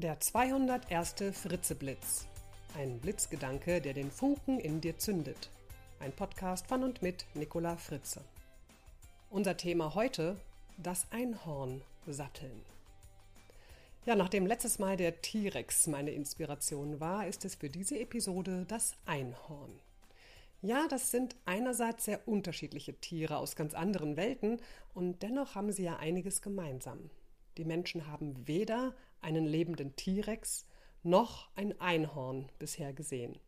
Der 201. Fritzeblitz. Ein Blitzgedanke, der den Funken in dir zündet. Ein Podcast von und mit Nicola Fritze. Unser Thema heute: das Einhorn satteln. Ja, nachdem letztes Mal der T-Rex meine Inspiration war, ist es für diese Episode das Einhorn. Ja, das sind einerseits sehr unterschiedliche Tiere aus ganz anderen Welten und dennoch haben sie ja einiges gemeinsam. Die Menschen haben weder einen lebenden T-Rex noch ein Einhorn bisher gesehen.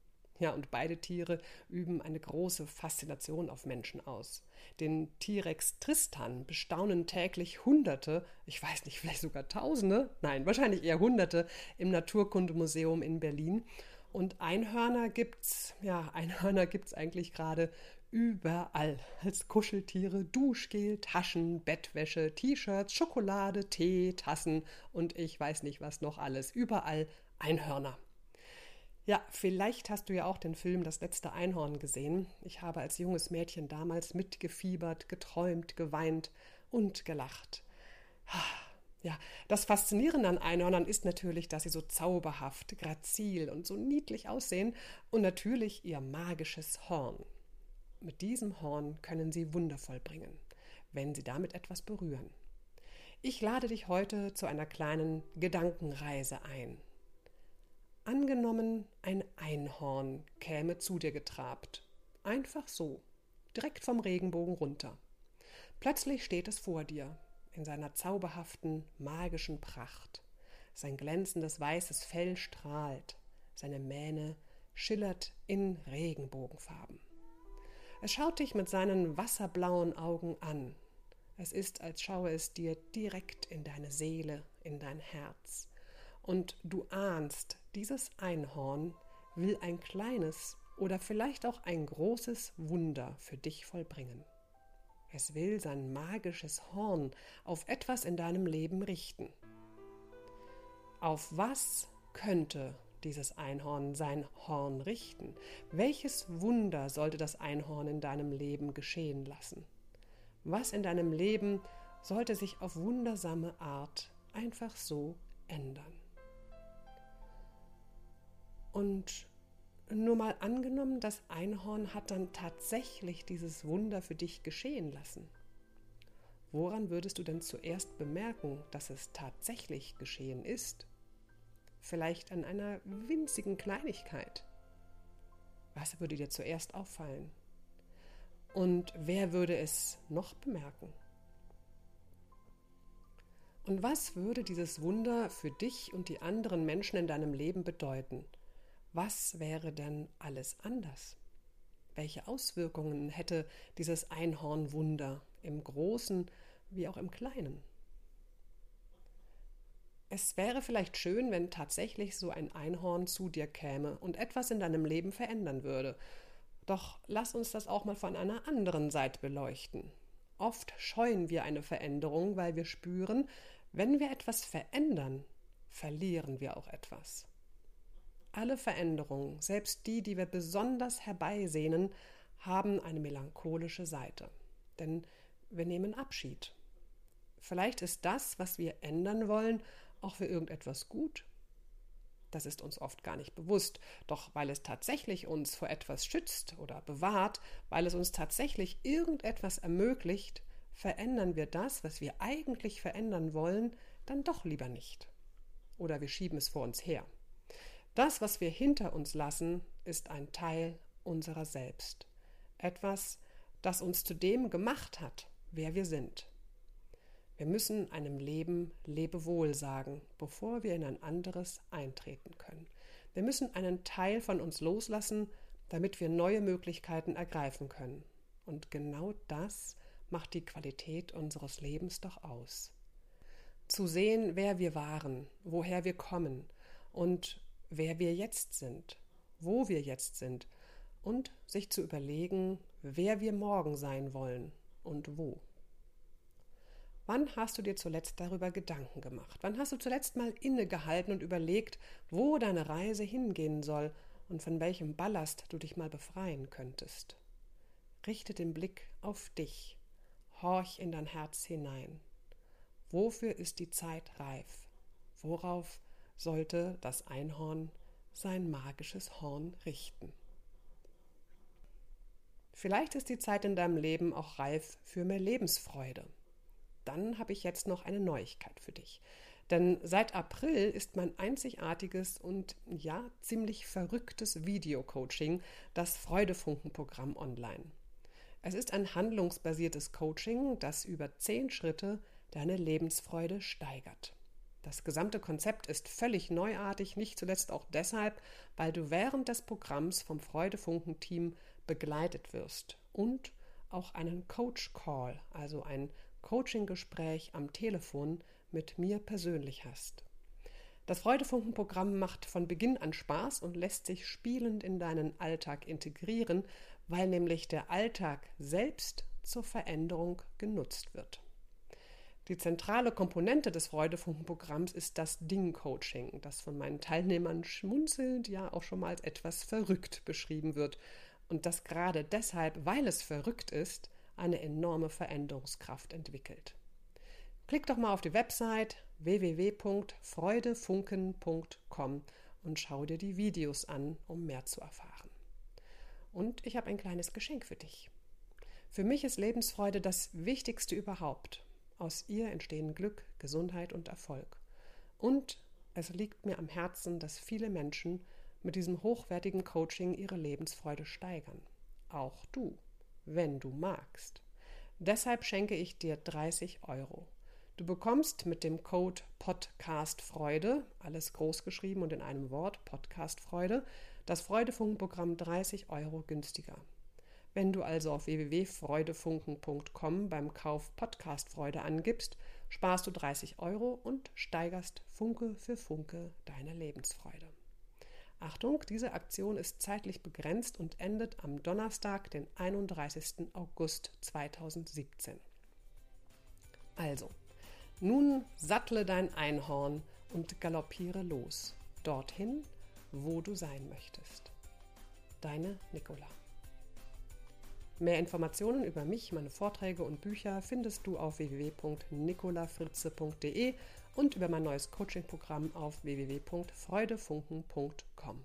Ja, und beide Tiere üben eine große Faszination auf Menschen aus. Den T-Rex Tristan bestaunen täglich Hunderte, ich weiß nicht, vielleicht sogar Tausende, nein, wahrscheinlich eher Hunderte im Naturkundemuseum in Berlin. Und Einhörner gibt's, ja, Einhörner gibt's eigentlich gerade überall. Als Kuscheltiere, Duschgel, Taschen, Bettwäsche, T-Shirts, Schokolade, Tee, Tassen und ich weiß nicht was noch alles. Überall Einhörner. Ja, vielleicht hast du ja auch den Film Das letzte Einhorn gesehen. Ich habe als junges Mädchen damals mitgefiebert, geträumt, geweint und gelacht. Ja, das Faszinierende an Einhörnern ist natürlich, dass sie so zauberhaft, grazil und so niedlich aussehen und natürlich ihr magisches Horn. Mit diesem Horn können sie Wunder vollbringen, wenn sie damit etwas berühren. Ich lade dich heute zu einer kleinen Gedankenreise ein. Angenommen, ein Einhorn käme zu dir getrabt. Einfach so, direkt vom Regenbogen runter. Plötzlich steht es vor dir, in seiner zauberhaften, magischen Pracht. Sein glänzendes weißes Fell strahlt, seine Mähne schillert in Regenbogenfarben. Es schaut dich mit seinen wasserblauen Augen an. Es ist, als schaue es dir direkt in deine Seele, in dein Herz. Und du ahnst, dieses Einhorn will ein kleines oder vielleicht auch ein großes Wunder für dich vollbringen. Es will sein magisches Horn auf etwas in deinem Leben richten. Auf was könnte dieses Einhorn sein Horn richten? Welches Wunder sollte das Einhorn in deinem Leben geschehen lassen? Was in deinem Leben sollte sich auf wundersame Art einfach so ändern? Und nur mal angenommen, das Einhorn hat dann tatsächlich dieses Wunder für dich geschehen lassen. Woran würdest du denn zuerst bemerken, dass es tatsächlich geschehen ist? Vielleicht an einer winzigen Kleinigkeit. Was würde dir zuerst auffallen? Und wer würde es noch bemerken? Und was würde dieses Wunder für dich und die anderen Menschen in deinem Leben bedeuten? Was wäre denn alles anders? Welche Auswirkungen hätte dieses Einhornwunder im Großen wie auch im Kleinen? Es wäre vielleicht schön, wenn tatsächlich so ein Einhorn zu dir käme und etwas in deinem Leben verändern würde. Doch lass uns das auch mal von einer anderen Seite beleuchten. Oft scheuen wir eine Veränderung, weil wir spüren, wenn wir etwas verändern, verlieren wir auch etwas. Alle Veränderungen, selbst die, die wir besonders herbeisehnen, haben eine melancholische Seite. Denn wir nehmen Abschied. Vielleicht ist das, was wir ändern wollen, auch für irgendetwas gut. Das ist uns oft gar nicht bewusst, doch weil es tatsächlich uns vor etwas schützt oder bewahrt, weil es uns tatsächlich irgendetwas ermöglicht, verändern wir das, was wir eigentlich verändern wollen, dann doch lieber nicht. Oder wir schieben es vor uns her. Das, was wir hinter uns lassen, ist ein Teil unserer selbst. Etwas, das uns zu dem gemacht hat, wer wir sind. Wir müssen einem Leben Lebewohl sagen, bevor wir in ein anderes eintreten können. Wir müssen einen Teil von uns loslassen, damit wir neue Möglichkeiten ergreifen können. Und genau das macht die Qualität unseres Lebens doch aus. Zu sehen, wer wir waren, woher wir kommen und wer wir jetzt sind, wo wir jetzt sind und sich zu überlegen, wer wir morgen sein wollen und wo. Wann hast du dir zuletzt darüber Gedanken gemacht? Wann hast du zuletzt mal innegehalten und überlegt, wo deine Reise hingehen soll und von welchem Ballast du dich mal befreien könntest? Richte den Blick auf dich, horch in dein Herz hinein. Wofür ist die Zeit reif? Worauf sollte das Einhorn sein magisches Horn richten. Vielleicht ist die Zeit in deinem Leben auch reif für mehr Lebensfreude. Dann habe ich jetzt noch eine Neuigkeit für dich. Denn seit April ist mein einzigartiges und ja ziemlich verrücktes Videocoaching, das Freudefunken-Programm online. Es ist ein handlungsbasiertes Coaching, das über zehn Schritte deine Lebensfreude steigert. Das gesamte Konzept ist völlig neuartig, nicht zuletzt auch deshalb, weil du während des Programms vom Freudefunken-Team begleitet wirst und auch einen Coach Call, also ein Coaching-Gespräch am Telefon mit mir persönlich hast. Das Freudefunken-Programm macht von Beginn an Spaß und lässt sich spielend in deinen Alltag integrieren, weil nämlich der Alltag selbst zur Veränderung genutzt wird. Die zentrale Komponente des Freudefunken-Programms ist das Ding-Coaching, das von meinen Teilnehmern schmunzelnd ja auch schon mal als etwas verrückt beschrieben wird und das gerade deshalb, weil es verrückt ist, eine enorme Veränderungskraft entwickelt. Klick doch mal auf die Website www.freudefunken.com und schau dir die Videos an, um mehr zu erfahren. Und ich habe ein kleines Geschenk für dich. Für mich ist Lebensfreude das Wichtigste überhaupt. Aus ihr entstehen Glück, Gesundheit und Erfolg. Und es liegt mir am Herzen, dass viele Menschen mit diesem hochwertigen Coaching ihre Lebensfreude steigern. Auch du, wenn du magst. Deshalb schenke ich dir 30 Euro. Du bekommst mit dem Code Podcastfreude, alles groß geschrieben und in einem Wort, Podcastfreude, das Freudefunkenprogramm 30 Euro günstiger. Wenn du also auf www.freudefunken.com beim Kauf Podcastfreude angibst, sparst du 30 Euro und steigerst Funke für Funke deine Lebensfreude. Achtung, diese Aktion ist zeitlich begrenzt und endet am Donnerstag, den 31. August 2017. Also, nun sattle dein Einhorn und galoppiere los, dorthin, wo du sein möchtest. Deine Nicola. Mehr Informationen über mich, meine Vorträge und Bücher findest du auf www.nicolafritze.de und über mein neues Coaching-Programm auf www.freudefunken.com.